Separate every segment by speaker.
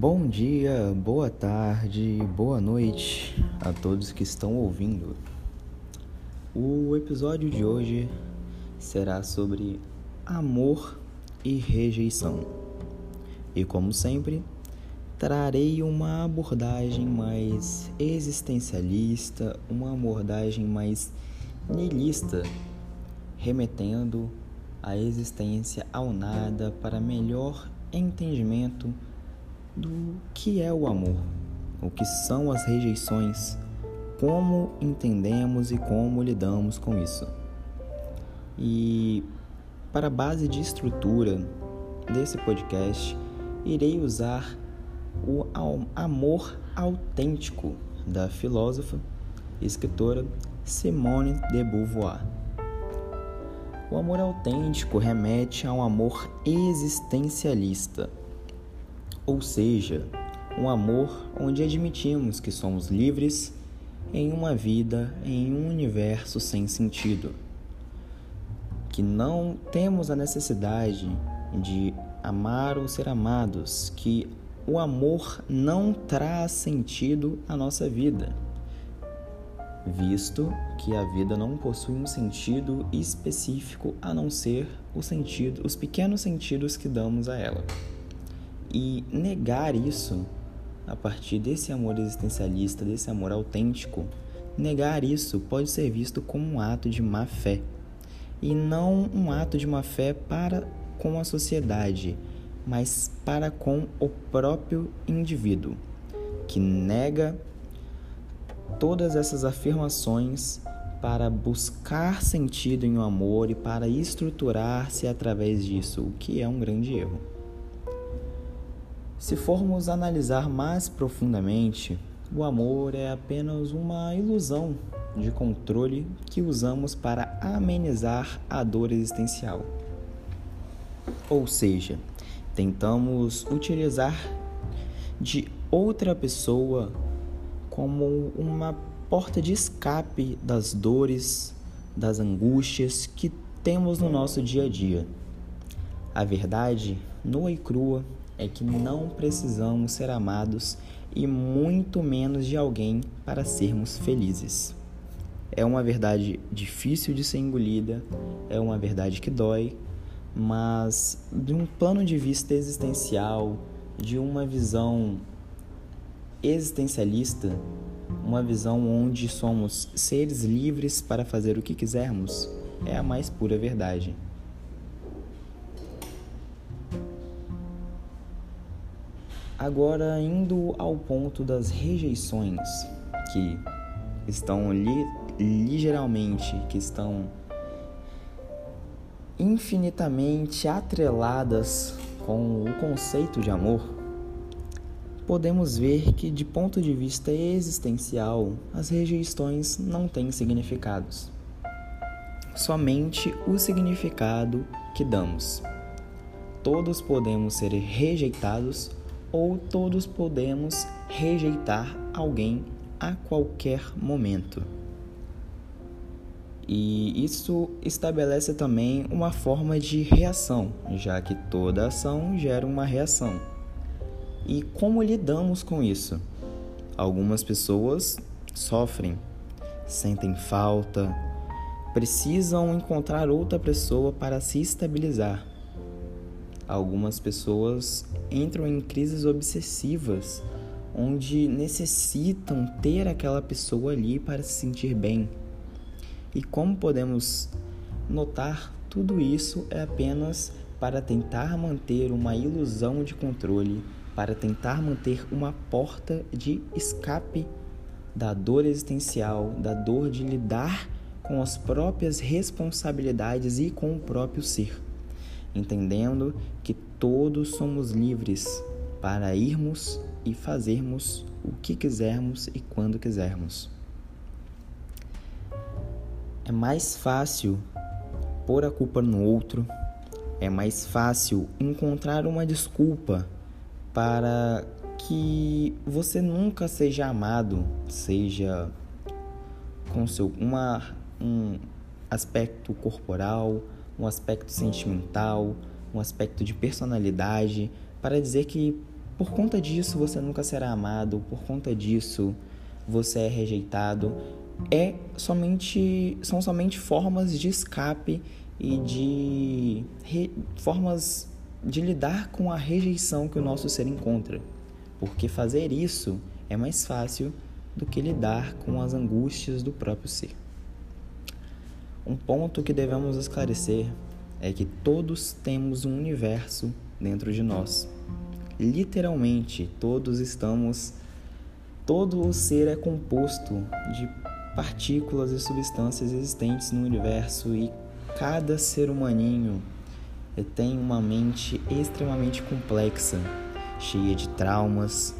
Speaker 1: Bom dia, boa tarde, boa noite a todos que estão ouvindo. O episódio de hoje será sobre amor e rejeição. E como sempre, trarei uma abordagem mais existencialista, uma abordagem mais nihilista, remetendo a existência ao nada para melhor entendimento do que é o amor, o que são as rejeições, como entendemos e como lidamos com isso. E para base de estrutura desse podcast, irei usar o amor autêntico da filósofa e escritora Simone de Beauvoir. O amor autêntico remete a um amor existencialista ou seja, um amor onde admitimos que somos livres em uma vida, em um universo sem sentido, que não temos a necessidade de amar ou ser amados, que o amor não traz sentido à nossa vida, visto que a vida não possui um sentido específico a não ser o sentido, os pequenos sentidos que damos a ela. E negar isso, a partir desse amor existencialista, desse amor autêntico, negar isso pode ser visto como um ato de má fé. E não um ato de má fé para com a sociedade, mas para com o próprio indivíduo, que nega todas essas afirmações para buscar sentido em um amor e para estruturar-se através disso, o que é um grande erro. Se formos analisar mais profundamente, o amor é apenas uma ilusão de controle que usamos para amenizar a dor existencial. Ou seja, tentamos utilizar de outra pessoa como uma porta de escape das dores, das angústias que temos no nosso dia a dia. A verdade, nua e crua, é que não precisamos ser amados e muito menos de alguém para sermos felizes. É uma verdade difícil de ser engolida, é uma verdade que dói, mas de um plano de vista existencial, de uma visão existencialista, uma visão onde somos seres livres para fazer o que quisermos, é a mais pura verdade. Agora, indo ao ponto das rejeições, que estão li ligeiramente, que estão infinitamente atreladas com o conceito de amor, podemos ver que, de ponto de vista existencial, as rejeições não têm significados. Somente o significado que damos. Todos podemos ser rejeitados ou todos podemos rejeitar alguém a qualquer momento. E isso estabelece também uma forma de reação, já que toda ação gera uma reação. E como lidamos com isso? Algumas pessoas sofrem, sentem falta, precisam encontrar outra pessoa para se estabilizar Algumas pessoas entram em crises obsessivas, onde necessitam ter aquela pessoa ali para se sentir bem. E como podemos notar, tudo isso é apenas para tentar manter uma ilusão de controle, para tentar manter uma porta de escape da dor existencial, da dor de lidar com as próprias responsabilidades e com o próprio ser entendendo que todos somos livres para irmos e fazermos o que quisermos e quando quisermos. É mais fácil pôr a culpa no outro, é mais fácil encontrar uma desculpa para que você nunca seja amado, seja com seu uma, um aspecto corporal, um aspecto sentimental, um aspecto de personalidade, para dizer que por conta disso você nunca será amado, por conta disso você é rejeitado, é somente são somente formas de escape e de re, formas de lidar com a rejeição que o nosso ser encontra. Porque fazer isso é mais fácil do que lidar com as angústias do próprio ser. Um ponto que devemos esclarecer é que todos temos um universo dentro de nós. Literalmente, todos estamos. Todo o ser é composto de partículas e substâncias existentes no universo e cada ser humaninho tem uma mente extremamente complexa, cheia de traumas,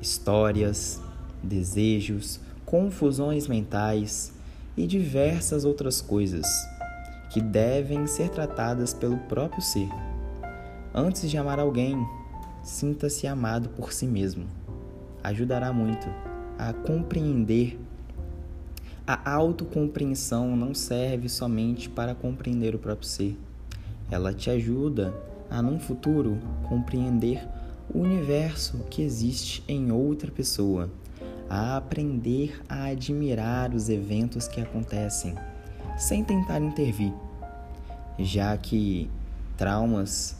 Speaker 1: histórias, desejos, confusões mentais e diversas outras coisas que devem ser tratadas pelo próprio ser. Antes de amar alguém, sinta-se amado por si mesmo. Ajudará muito a compreender. A autocompreensão não serve somente para compreender o próprio ser. Ela te ajuda a, num futuro, compreender o universo que existe em outra pessoa, a aprender a admirar os eventos que acontecem sem tentar intervir, já que traumas,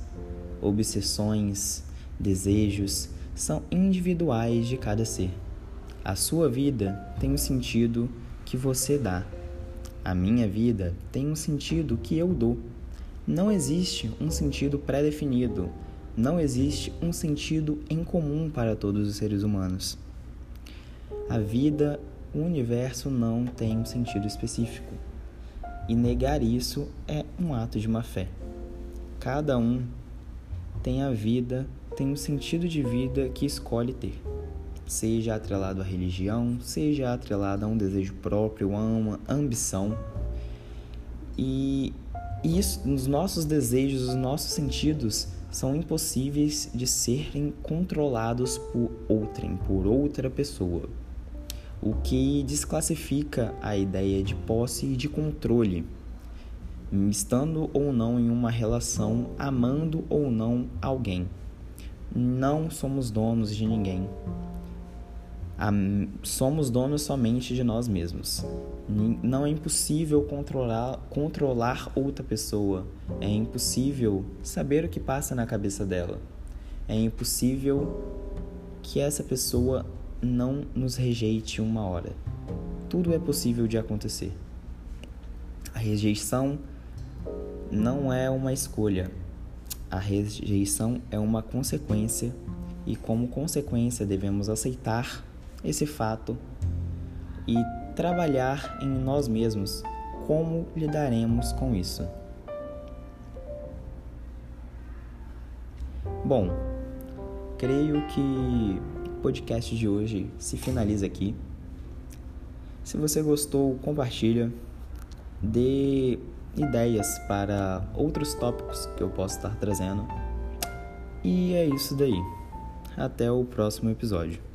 Speaker 1: obsessões, desejos são individuais de cada ser. A sua vida tem um sentido que você dá. A minha vida tem um sentido que eu dou. Não existe um sentido pré-definido. Não existe um sentido em comum para todos os seres humanos. A vida, o universo não tem um sentido específico e negar isso é um ato de má fé. Cada um tem a vida, tem um sentido de vida que escolhe ter, seja atrelado à religião, seja atrelado a um desejo próprio, a uma ambição. E isso, os nossos desejos, os nossos sentidos são impossíveis de serem controlados por outrem, por outra pessoa o que desclassifica a ideia de posse e de controle, estando ou não em uma relação, amando ou não alguém. Não somos donos de ninguém. Somos donos somente de nós mesmos. Não é impossível controlar, controlar outra pessoa. É impossível saber o que passa na cabeça dela. É impossível que essa pessoa não nos rejeite uma hora. Tudo é possível de acontecer. A rejeição não é uma escolha. A rejeição é uma consequência e, como consequência, devemos aceitar esse fato e trabalhar em nós mesmos como lidaremos com isso. Bom, creio que podcast de hoje se finaliza aqui. Se você gostou, compartilha, dê ideias para outros tópicos que eu posso estar trazendo. E é isso daí. Até o próximo episódio.